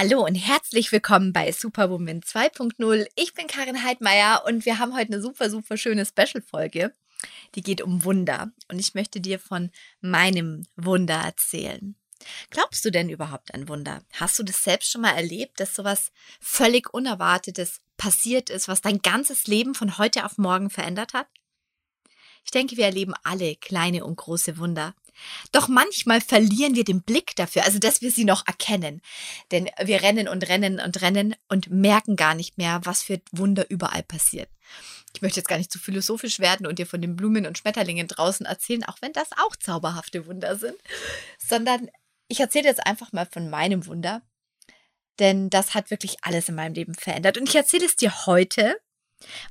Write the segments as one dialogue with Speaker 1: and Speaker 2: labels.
Speaker 1: Hallo und herzlich willkommen bei Superwoman 2.0. Ich bin Karin Heidmeier und wir haben heute eine super, super schöne Special-Folge. Die geht um Wunder und ich möchte dir von meinem Wunder erzählen. Glaubst du denn überhaupt an Wunder? Hast du das selbst schon mal erlebt, dass sowas völlig Unerwartetes passiert ist, was dein ganzes Leben von heute auf morgen verändert hat? Ich denke, wir erleben alle kleine und große Wunder. Doch manchmal verlieren wir den Blick dafür, also dass wir sie noch erkennen. Denn wir rennen und rennen und rennen und merken gar nicht mehr, was für Wunder überall passiert. Ich möchte jetzt gar nicht zu philosophisch werden und dir von den Blumen und Schmetterlingen draußen erzählen, auch wenn das auch zauberhafte Wunder sind, sondern ich erzähle jetzt einfach mal von meinem Wunder, denn das hat wirklich alles in meinem Leben verändert. Und ich erzähle es dir heute,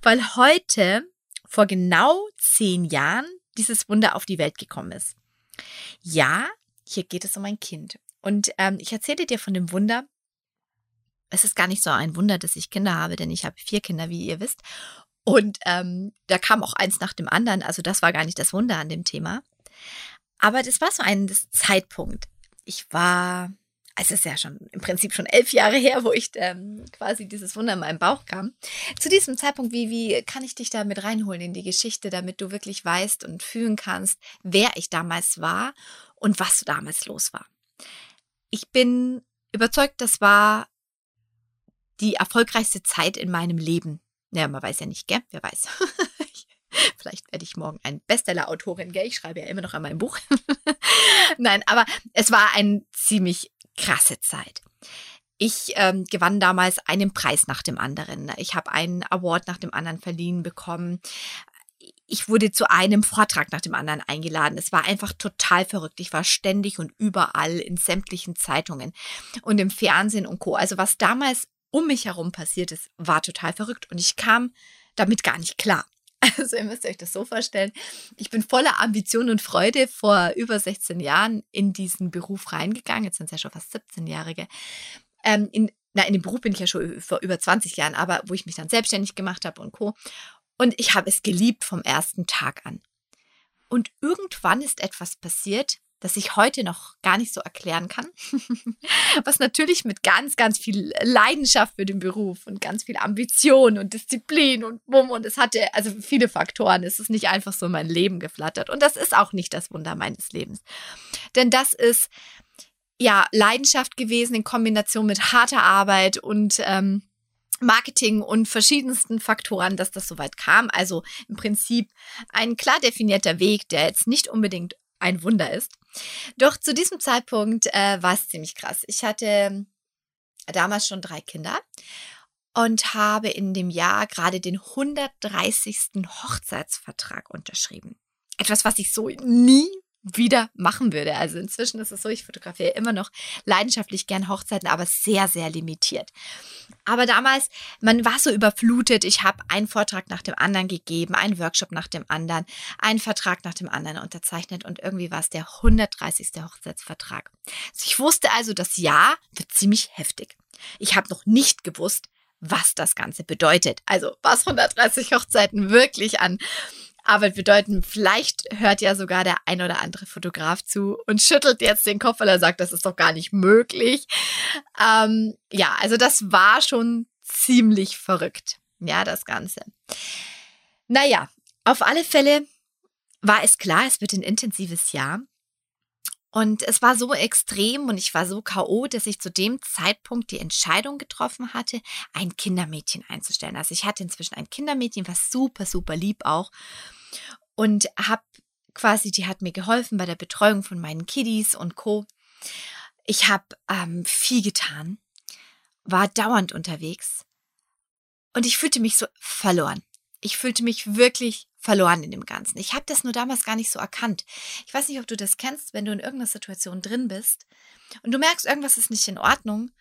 Speaker 1: weil heute vor genau zehn Jahren dieses Wunder auf die Welt gekommen ist. Ja, hier geht es um ein Kind. Und ähm, ich erzähle dir von dem Wunder. Es ist gar nicht so ein Wunder, dass ich Kinder habe, denn ich habe vier Kinder, wie ihr wisst. Und ähm, da kam auch eins nach dem anderen. Also das war gar nicht das Wunder an dem Thema. Aber das war so ein Zeitpunkt. Ich war es ist ja schon im Prinzip schon elf Jahre her, wo ich ähm, quasi dieses Wunder in meinem Bauch kam. Zu diesem Zeitpunkt, wie, wie kann ich dich da mit reinholen in die Geschichte, damit du wirklich weißt und fühlen kannst, wer ich damals war und was damals los war. Ich bin überzeugt, das war die erfolgreichste Zeit in meinem Leben. Ja, man weiß ja nicht, gell? Wer weiß. Vielleicht werde ich morgen ein Bestseller-Autorin, gell? Ich schreibe ja immer noch an meinem Buch. Nein, aber es war ein ziemlich krasse Zeit. Ich ähm, gewann damals einen Preis nach dem anderen. Ich habe einen Award nach dem anderen verliehen bekommen. Ich wurde zu einem Vortrag nach dem anderen eingeladen. Es war einfach total verrückt. Ich war ständig und überall in sämtlichen Zeitungen und im Fernsehen und Co. Also was damals um mich herum passiert ist, war total verrückt und ich kam damit gar nicht klar. Also ihr müsst euch das so vorstellen. Ich bin voller Ambition und Freude vor über 16 Jahren in diesen Beruf reingegangen. Jetzt sind es ja schon fast 17-Jährige. Ähm, in, na, in dem Beruf bin ich ja schon vor über 20 Jahren, aber wo ich mich dann selbstständig gemacht habe und Co. Und ich habe es geliebt vom ersten Tag an. Und irgendwann ist etwas passiert, das ich heute noch gar nicht so erklären kann. Was natürlich mit ganz, ganz viel Leidenschaft für den Beruf und ganz viel Ambition und Disziplin und Bumm und es hatte also viele Faktoren. Es ist nicht einfach so mein Leben geflattert und das ist auch nicht das Wunder meines Lebens. Denn das ist ja Leidenschaft gewesen in Kombination mit harter Arbeit und ähm, Marketing und verschiedensten Faktoren, dass das soweit kam. Also im Prinzip ein klar definierter Weg, der jetzt nicht unbedingt ein Wunder ist. Doch zu diesem Zeitpunkt äh, war es ziemlich krass. Ich hatte damals schon drei Kinder und habe in dem Jahr gerade den 130. Hochzeitsvertrag unterschrieben. Etwas, was ich so nie wieder machen würde. Also inzwischen ist es so, ich fotografiere immer noch leidenschaftlich gern Hochzeiten, aber sehr, sehr limitiert. Aber damals, man war so überflutet. Ich habe einen Vortrag nach dem anderen gegeben, einen Workshop nach dem anderen, einen Vertrag nach dem anderen unterzeichnet und irgendwie war es der 130. Hochzeitsvertrag. Ich wusste also, das Jahr wird ziemlich heftig. Ich habe noch nicht gewusst, was das Ganze bedeutet. Also was 130 Hochzeiten wirklich an Arbeit bedeuten. Vielleicht hört ja sogar der ein oder andere Fotograf zu und schüttelt jetzt den Kopf, weil er sagt, das ist doch gar nicht möglich. Ähm, ja, also das war schon ziemlich verrückt. Ja, das Ganze. Naja, auf alle Fälle war es klar, es wird ein intensives Jahr. Und es war so extrem und ich war so K.O., dass ich zu dem Zeitpunkt die Entscheidung getroffen hatte, ein Kindermädchen einzustellen. Also ich hatte inzwischen ein Kindermädchen, was super, super lieb auch und habe quasi, die hat mir geholfen bei der Betreuung von meinen Kiddies und Co. Ich habe ähm, viel getan, war dauernd unterwegs und ich fühlte mich so verloren. Ich fühlte mich wirklich verloren in dem Ganzen. Ich habe das nur damals gar nicht so erkannt. Ich weiß nicht, ob du das kennst, wenn du in irgendeiner Situation drin bist und du merkst, irgendwas ist nicht in Ordnung,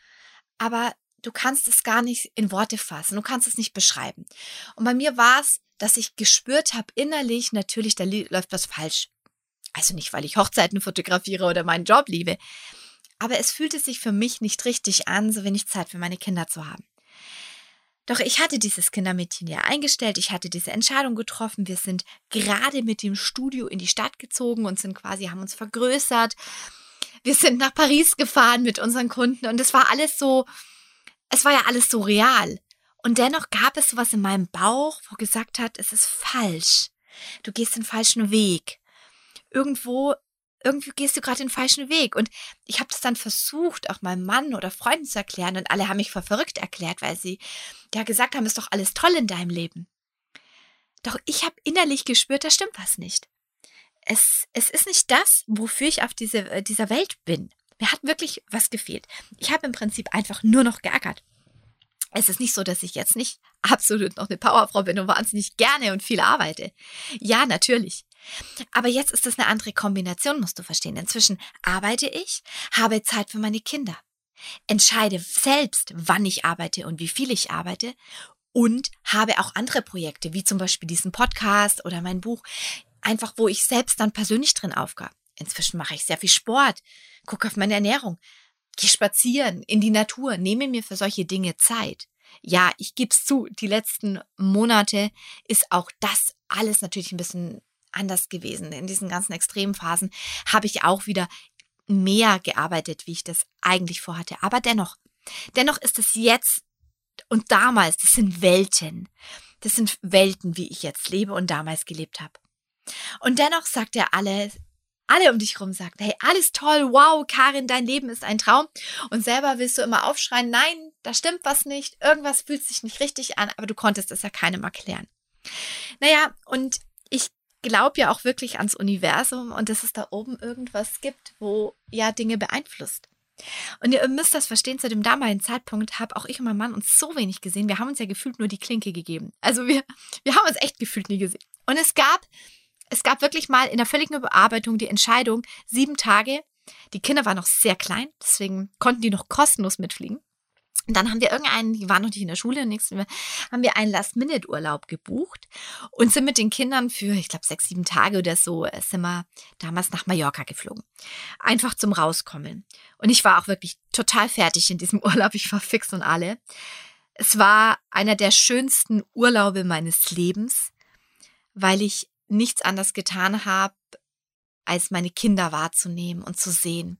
Speaker 1: aber du kannst es gar nicht in Worte fassen, du kannst es nicht beschreiben. Und bei mir war es, dass ich gespürt habe innerlich, natürlich, da läuft was falsch. Also nicht, weil ich Hochzeiten fotografiere oder meinen Job liebe, aber es fühlte sich für mich nicht richtig an, so wenig Zeit für meine Kinder zu haben. Doch ich hatte dieses Kindermädchen ja eingestellt, ich hatte diese Entscheidung getroffen. Wir sind gerade mit dem Studio in die Stadt gezogen und sind quasi, haben uns vergrößert. wir sind nach Paris gefahren mit unseren Kunden und es war alles so, es war ja alles so real. Und dennoch gab es sowas in meinem Bauch, wo gesagt hat, es ist falsch. Du gehst den falschen Weg. Irgendwo, irgendwie gehst du gerade den falschen Weg. Und ich habe das dann versucht, auch meinem Mann oder Freunden zu erklären. Und alle haben mich für verrückt erklärt, weil sie ja gesagt haben, ist doch alles toll in deinem Leben. Doch ich habe innerlich gespürt, da stimmt was nicht. Es, es ist nicht das, wofür ich auf diese, äh, dieser Welt bin. Mir hat wirklich was gefehlt. Ich habe im Prinzip einfach nur noch geärgert. Es ist nicht so, dass ich jetzt nicht absolut noch eine Powerfrau bin und wahnsinnig gerne und viel arbeite. Ja, natürlich. Aber jetzt ist das eine andere Kombination, musst du verstehen. Inzwischen arbeite ich, habe Zeit für meine Kinder, entscheide selbst, wann ich arbeite und wie viel ich arbeite und habe auch andere Projekte, wie zum Beispiel diesen Podcast oder mein Buch, einfach wo ich selbst dann persönlich drin aufgabe. Inzwischen mache ich sehr viel Sport, gucke auf meine Ernährung, gehe spazieren in die Natur, nehme mir für solche Dinge Zeit. Ja, ich gebe es zu, die letzten Monate ist auch das alles natürlich ein bisschen anders gewesen. In diesen ganzen Extremphasen habe ich auch wieder mehr gearbeitet, wie ich das eigentlich vorhatte. Aber dennoch, dennoch ist es jetzt und damals, das sind Welten. Das sind Welten, wie ich jetzt lebe und damals gelebt habe. Und dennoch sagt er alle, alle um dich rum sagt, hey, alles toll, wow, Karin, dein Leben ist ein Traum. Und selber willst du immer aufschreien, nein, da stimmt was nicht, irgendwas fühlt sich nicht richtig an, aber du konntest es ja keinem erklären. Naja, und ich glaube ja auch wirklich ans Universum und dass es da oben irgendwas gibt, wo ja Dinge beeinflusst. Und ihr müsst das verstehen, zu dem damaligen Zeitpunkt habe auch ich und mein Mann uns so wenig gesehen. Wir haben uns ja gefühlt nur die Klinke gegeben. Also wir, wir haben uns echt gefühlt nie gesehen. Und es gab es gab wirklich mal in der völligen Überarbeitung die Entscheidung, sieben Tage. Die Kinder waren noch sehr klein, deswegen konnten die noch kostenlos mitfliegen. Und dann haben wir irgendeinen, die waren noch nicht in der Schule, nächsten haben wir einen Last-Minute-Urlaub gebucht und sind mit den Kindern für, ich glaube, sechs, sieben Tage oder so, äh, sind wir damals nach Mallorca geflogen. Einfach zum Rauskommen. Und ich war auch wirklich total fertig in diesem Urlaub. Ich war fix und alle. Es war einer der schönsten Urlaube meines Lebens, weil ich nichts anderes getan habe, als meine Kinder wahrzunehmen und zu sehen.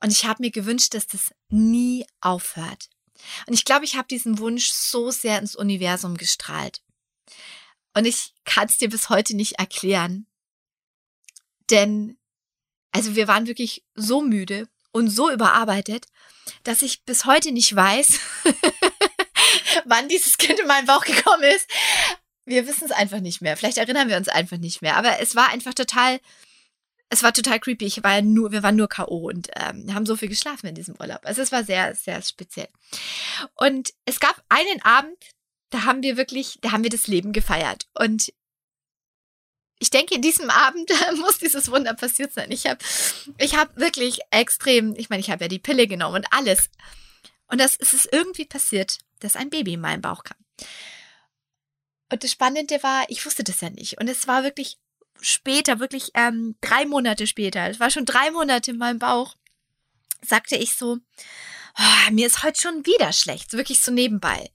Speaker 1: Und ich habe mir gewünscht, dass das nie aufhört. Und ich glaube, ich habe diesen Wunsch so sehr ins Universum gestrahlt. Und ich kann es dir bis heute nicht erklären. Denn, also wir waren wirklich so müde und so überarbeitet, dass ich bis heute nicht weiß, wann dieses Kind in meinen Bauch gekommen ist. Wir wissen es einfach nicht mehr. Vielleicht erinnern wir uns einfach nicht mehr. Aber es war einfach total, es war total creepy. Ich war nur, wir waren nur K.O. und ähm, haben so viel geschlafen in diesem Urlaub. Also es war sehr, sehr speziell. Und es gab einen Abend, da haben wir wirklich, da haben wir das Leben gefeiert. Und ich denke, in diesem Abend muss dieses Wunder passiert sein. Ich habe ich hab wirklich extrem, ich meine, ich habe ja die Pille genommen und alles. Und das, es ist irgendwie passiert, dass ein Baby in meinen Bauch kam. Und das Spannende war, ich wusste das ja nicht. Und es war wirklich später, wirklich ähm, drei Monate später, es war schon drei Monate in meinem Bauch, sagte ich so, oh, mir ist heute schon wieder schlecht, wirklich so nebenbei.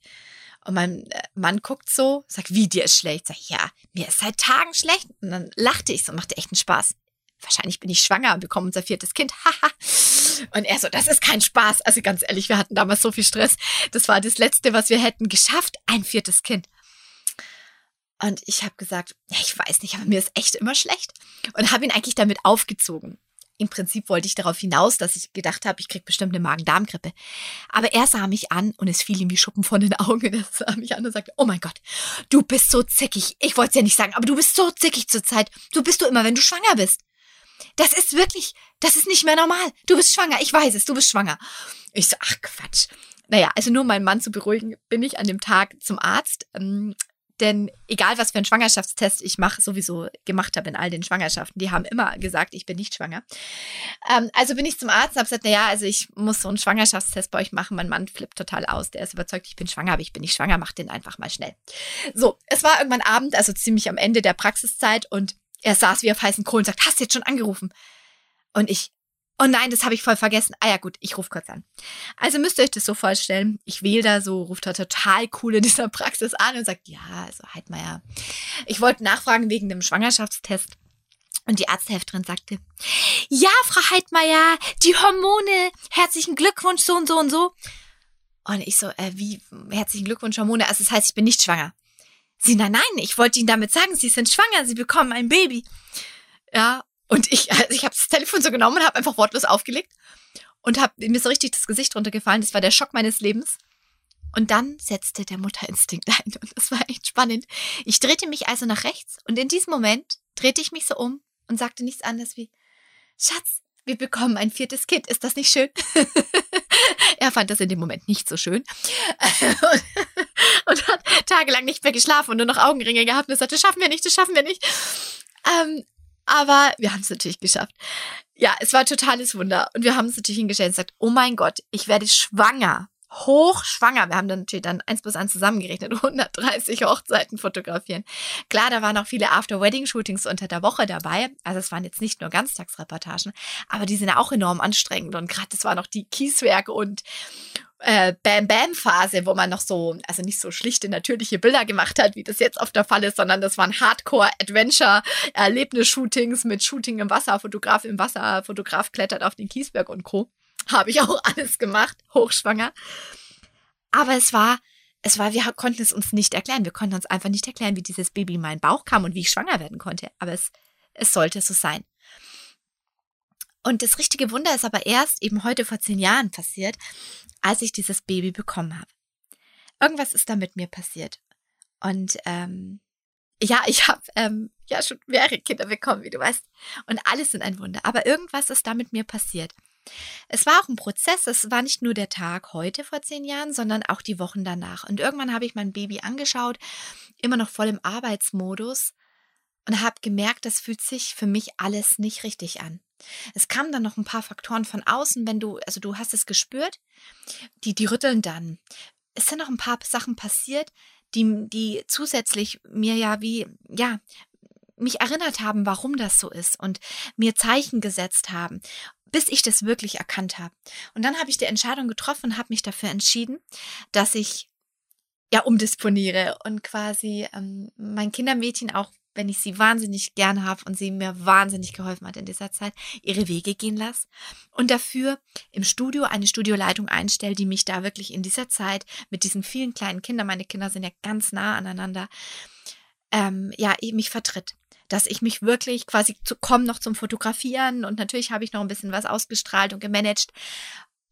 Speaker 1: Und mein äh, Mann guckt so, sagt, wie dir ist schlecht? Sag ich, ja, mir ist seit Tagen schlecht. Und dann lachte ich so, machte echt einen Spaß. Wahrscheinlich bin ich schwanger und bekomme unser viertes Kind. Haha. und er so, das ist kein Spaß. Also ganz ehrlich, wir hatten damals so viel Stress. Das war das Letzte, was wir hätten geschafft. Ein viertes Kind. Und ich habe gesagt, ja, ich weiß nicht, aber mir ist echt immer schlecht. Und habe ihn eigentlich damit aufgezogen. Im Prinzip wollte ich darauf hinaus, dass ich gedacht habe, ich krieg bestimmt eine Magen-Darm-Grippe. Aber er sah mich an und es fiel ihm wie Schuppen von den Augen. Er sah mich an und sagte, oh mein Gott, du bist so zickig. Ich wollte es ja nicht sagen, aber du bist so zickig zur Zeit. Du bist du immer, wenn du schwanger bist. Das ist wirklich, das ist nicht mehr normal. Du bist schwanger, ich weiß es, du bist schwanger. Ich so, ach Quatsch. Naja, also nur meinen Mann zu beruhigen, bin ich an dem Tag zum Arzt. Ähm, denn egal, was für einen Schwangerschaftstest ich mache, sowieso gemacht habe in all den Schwangerschaften, die haben immer gesagt, ich bin nicht schwanger. Ähm, also bin ich zum Arzt und habe gesagt, naja, also ich muss so einen Schwangerschaftstest bei euch machen. Mein Mann flippt total aus. Der ist überzeugt, ich bin schwanger, aber ich bin nicht schwanger. Mach den einfach mal schnell. So, es war irgendwann Abend, also ziemlich am Ende der Praxiszeit und er saß wie auf heißen Kohlen und sagt, hast du jetzt schon angerufen? Und ich, Oh nein, das habe ich voll vergessen. Ah ja, gut, ich rufe kurz an. Also müsst ihr euch das so vorstellen. Ich wähle da so, ruft er total cool in dieser Praxis an und sagt, ja, also Heidmeier. Ich wollte nachfragen wegen dem Schwangerschaftstest. Und die Arzthelferin sagte, ja, Frau Heidmeier, die Hormone, herzlichen Glückwunsch, so und so und so. Und ich so, äh, wie, herzlichen Glückwunsch, Hormone, also das heißt, ich bin nicht schwanger. Sie, nein, nein, ich wollte Ihnen damit sagen, Sie sind schwanger, Sie bekommen ein Baby. Ja, und ich, also ich habe das Telefon so genommen und habe einfach wortlos aufgelegt und habe mir so richtig das Gesicht runtergefallen. Das war der Schock meines Lebens. Und dann setzte der Mutterinstinkt ein und das war echt spannend. Ich drehte mich also nach rechts und in diesem Moment drehte ich mich so um und sagte nichts anderes wie, Schatz, wir bekommen ein viertes Kind. Ist das nicht schön? er fand das in dem Moment nicht so schön und, und, hat tagelang nicht mehr geschlafen und nur noch Augenringe gehabt und sagte, das schaffen wir nicht, das schaffen wir nicht. Ähm, aber wir haben es natürlich geschafft. Ja, es war totales Wunder. Und wir haben es natürlich hingestellt und gesagt, oh mein Gott, ich werde schwanger. Hochschwanger. Wir haben dann natürlich dann eins plus eins zusammengerechnet, 130 Hochzeiten fotografieren. Klar, da waren auch viele After-Wedding-Shootings unter der Woche dabei. Also es waren jetzt nicht nur Ganztagsreportagen, aber die sind auch enorm anstrengend. Und gerade das war noch die Kieswerke und äh, Bam-Bam-Phase, wo man noch so, also nicht so schlichte, natürliche Bilder gemacht hat, wie das jetzt oft der Fall ist, sondern das waren Hardcore-Adventure-Erlebnis-Shootings mit Shooting im Wasser, Fotograf im Wasser, Fotograf klettert auf den Kiesberg und Co. Habe ich auch alles gemacht, hochschwanger. Aber es war, es war, wir konnten es uns nicht erklären. Wir konnten uns einfach nicht erklären, wie dieses Baby in meinen Bauch kam und wie ich schwanger werden konnte. Aber es, es sollte so sein. Und das richtige Wunder ist aber erst eben heute vor zehn Jahren passiert, als ich dieses Baby bekommen habe. Irgendwas ist da mit mir passiert. Und ähm, ja, ich habe ähm, ja schon mehrere Kinder bekommen, wie du weißt. Und alles sind ein Wunder. Aber irgendwas ist da mit mir passiert. Es war auch ein Prozess. Es war nicht nur der Tag heute vor zehn Jahren, sondern auch die Wochen danach. Und irgendwann habe ich mein Baby angeschaut, immer noch voll im Arbeitsmodus und habe gemerkt, das fühlt sich für mich alles nicht richtig an. Es kamen dann noch ein paar Faktoren von außen, wenn du, also du hast es gespürt, die, die rütteln dann. Es sind noch ein paar Sachen passiert, die, die zusätzlich mir ja wie, ja, mich erinnert haben, warum das so ist und mir Zeichen gesetzt haben, bis ich das wirklich erkannt habe. Und dann habe ich die Entscheidung getroffen und habe mich dafür entschieden, dass ich ja umdisponiere und quasi ähm, mein Kindermädchen auch wenn ich sie wahnsinnig gern habe und sie mir wahnsinnig geholfen hat in dieser Zeit, ihre Wege gehen lasse und dafür im Studio eine Studioleitung einstelle, die mich da wirklich in dieser Zeit mit diesen vielen kleinen Kindern, meine Kinder sind ja ganz nah aneinander, ähm, ja, eben mich vertritt. Dass ich mich wirklich quasi zu, komme noch zum Fotografieren und natürlich habe ich noch ein bisschen was ausgestrahlt und gemanagt,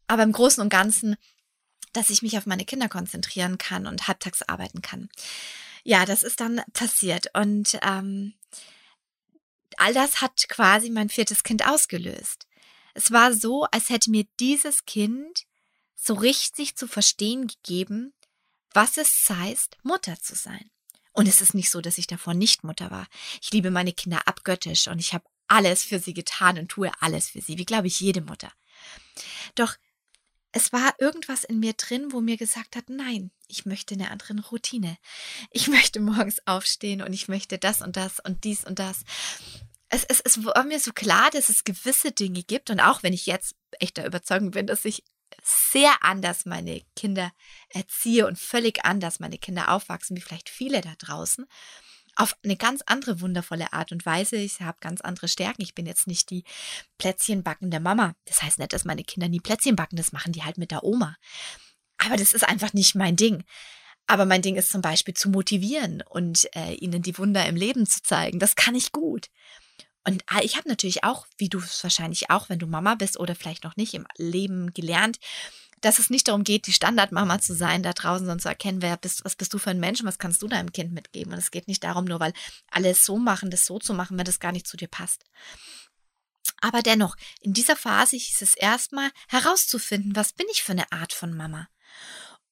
Speaker 1: aber im Großen und Ganzen, dass ich mich auf meine Kinder konzentrieren kann und halbtags arbeiten kann ja, das ist dann passiert. Und ähm, all das hat quasi mein viertes Kind ausgelöst. Es war so, als hätte mir dieses Kind so richtig zu verstehen gegeben, was es heißt, Mutter zu sein. Und es ist nicht so, dass ich davor nicht Mutter war. Ich liebe meine Kinder abgöttisch und ich habe alles für sie getan und tue alles für sie, wie glaube ich jede Mutter. Doch es war irgendwas in mir drin, wo mir gesagt hat, nein, ich möchte eine andere Routine. Ich möchte morgens aufstehen und ich möchte das und das und dies und das. Es, es, es war mir so klar, dass es gewisse Dinge gibt und auch wenn ich jetzt echter Überzeugung bin, dass ich sehr anders meine Kinder erziehe und völlig anders meine Kinder aufwachsen, wie vielleicht viele da draußen, auf eine ganz andere wundervolle Art und Weise. Ich habe ganz andere Stärken. Ich bin jetzt nicht die Plätzchenbackende Mama. Das heißt nicht, dass meine Kinder nie Plätzchen backen. Das machen die halt mit der Oma. Aber das ist einfach nicht mein Ding. Aber mein Ding ist zum Beispiel zu motivieren und äh, ihnen die Wunder im Leben zu zeigen. Das kann ich gut. Und ah, ich habe natürlich auch, wie du es wahrscheinlich auch, wenn du Mama bist oder vielleicht noch nicht im Leben gelernt, dass es nicht darum geht, die Standardmama zu sein da draußen, sondern zu erkennen, wer bist, was bist du für ein Mensch und was kannst du deinem Kind mitgeben. Und es geht nicht darum, nur weil alle es so machen, das so zu machen, wenn das gar nicht zu dir passt. Aber dennoch, in dieser Phase hieß es erstmal herauszufinden, was bin ich für eine Art von Mama.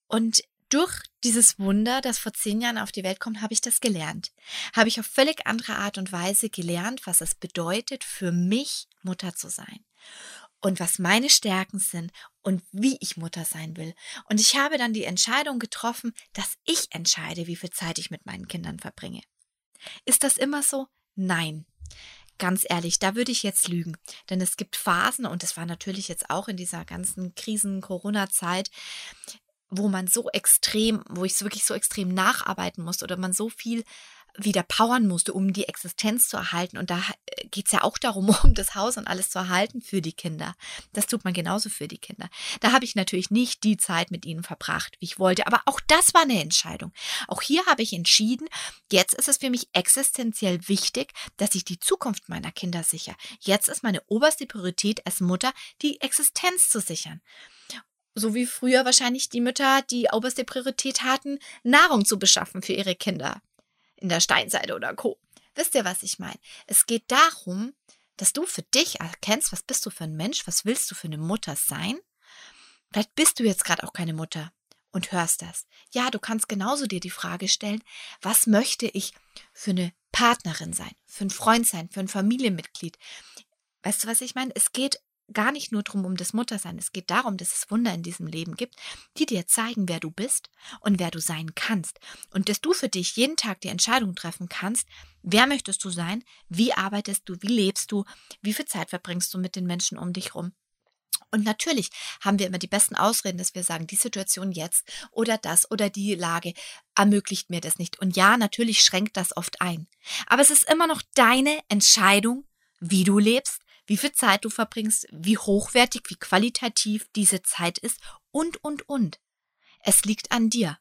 Speaker 1: Und durch dieses Wunder, das vor zehn Jahren auf die Welt kommt, habe ich das gelernt. Habe ich auf völlig andere Art und Weise gelernt, was es bedeutet, für mich Mutter zu sein und was meine Stärken sind und wie ich Mutter sein will. Und ich habe dann die Entscheidung getroffen, dass ich entscheide, wie viel Zeit ich mit meinen Kindern verbringe. Ist das immer so? Nein. Ganz ehrlich, da würde ich jetzt lügen. Denn es gibt Phasen, und das war natürlich jetzt auch in dieser ganzen Krisen-Corona-Zeit, wo man so extrem, wo ich es wirklich so extrem nacharbeiten muss oder man so viel wieder powern musste, um die Existenz zu erhalten. Und da äh, geht es ja auch darum, um das Haus und alles zu erhalten für die Kinder. Das tut man genauso für die Kinder. Da habe ich natürlich nicht die Zeit mit ihnen verbracht, wie ich wollte. Aber auch das war eine Entscheidung. Auch hier habe ich entschieden, jetzt ist es für mich existenziell wichtig, dass ich die Zukunft meiner Kinder sichere. Jetzt ist meine oberste Priorität als Mutter, die Existenz zu sichern so wie früher wahrscheinlich die Mütter die oberste Priorität hatten, Nahrung zu beschaffen für ihre Kinder in der Steinseite oder Co. Wisst ihr, was ich meine? Es geht darum, dass du für dich erkennst, was bist du für ein Mensch, was willst du für eine Mutter sein? Vielleicht bist du jetzt gerade auch keine Mutter und hörst das. Ja, du kannst genauso dir die Frage stellen, was möchte ich für eine Partnerin sein, für einen Freund sein, für ein Familienmitglied? Weißt du, was ich meine? Es geht gar nicht nur darum, um das Muttersein. Es geht darum, dass es Wunder in diesem Leben gibt, die dir zeigen, wer du bist und wer du sein kannst. Und dass du für dich jeden Tag die Entscheidung treffen kannst, wer möchtest du sein, wie arbeitest du, wie lebst du, wie viel Zeit verbringst du mit den Menschen um dich rum. Und natürlich haben wir immer die besten Ausreden, dass wir sagen, die Situation jetzt oder das oder die Lage ermöglicht mir das nicht. Und ja, natürlich schränkt das oft ein. Aber es ist immer noch deine Entscheidung, wie du lebst, wie viel Zeit du verbringst, wie hochwertig, wie qualitativ diese Zeit ist und, und, und. Es liegt an dir.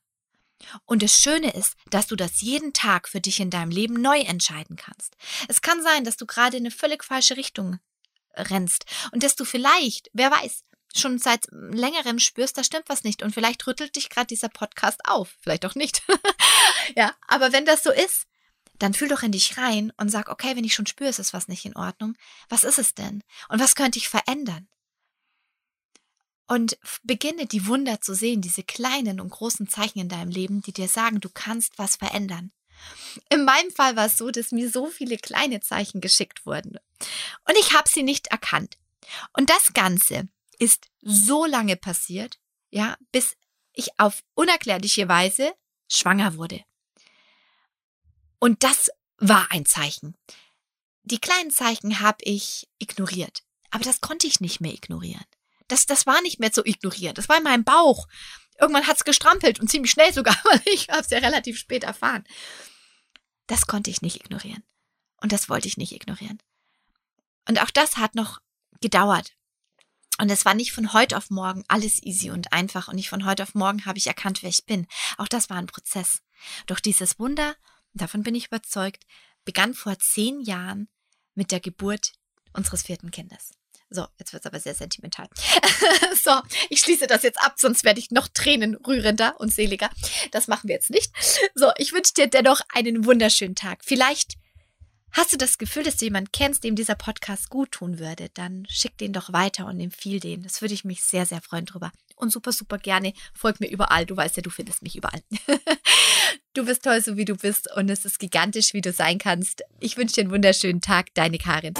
Speaker 1: Und das Schöne ist, dass du das jeden Tag für dich in deinem Leben neu entscheiden kannst. Es kann sein, dass du gerade in eine völlig falsche Richtung rennst und dass du vielleicht, wer weiß, schon seit längerem spürst, da stimmt was nicht und vielleicht rüttelt dich gerade dieser Podcast auf, vielleicht auch nicht. ja, aber wenn das so ist, dann fühl doch in dich rein und sag, okay, wenn ich schon spüre, es ist was nicht in Ordnung, was ist es denn? Und was könnte ich verändern? Und beginne die Wunder zu sehen, diese kleinen und großen Zeichen in deinem Leben, die dir sagen, du kannst was verändern. In meinem Fall war es so, dass mir so viele kleine Zeichen geschickt wurden. Und ich habe sie nicht erkannt. Und das Ganze ist so lange passiert, ja, bis ich auf unerklärliche Weise schwanger wurde. Und das war ein Zeichen. Die kleinen Zeichen habe ich ignoriert. Aber das konnte ich nicht mehr ignorieren. Das, das war nicht mehr zu ignorieren. Das war in meinem Bauch. Irgendwann hat es gestrampelt und ziemlich schnell sogar, weil ich habe es ja relativ spät erfahren. Das konnte ich nicht ignorieren. Und das wollte ich nicht ignorieren. Und auch das hat noch gedauert. Und es war nicht von heute auf morgen alles easy und einfach. Und nicht von heute auf morgen habe ich erkannt, wer ich bin. Auch das war ein Prozess. Doch dieses Wunder davon bin ich überzeugt, begann vor zehn Jahren mit der Geburt unseres vierten Kindes. So, jetzt wird es aber sehr sentimental. so, ich schließe das jetzt ab, sonst werde ich noch tränenrührender und seliger. Das machen wir jetzt nicht. So, ich wünsche dir dennoch einen wunderschönen Tag. Vielleicht Hast du das Gefühl, dass du jemanden kennst, dem dieser Podcast gut tun würde, dann schick den doch weiter und empfiehl den. Das würde ich mich sehr, sehr freuen drüber. Und super, super gerne. Folg mir überall. Du weißt ja, du findest mich überall. du bist toll, so wie du bist. Und es ist gigantisch, wie du sein kannst. Ich wünsche dir einen wunderschönen Tag. Deine Karin.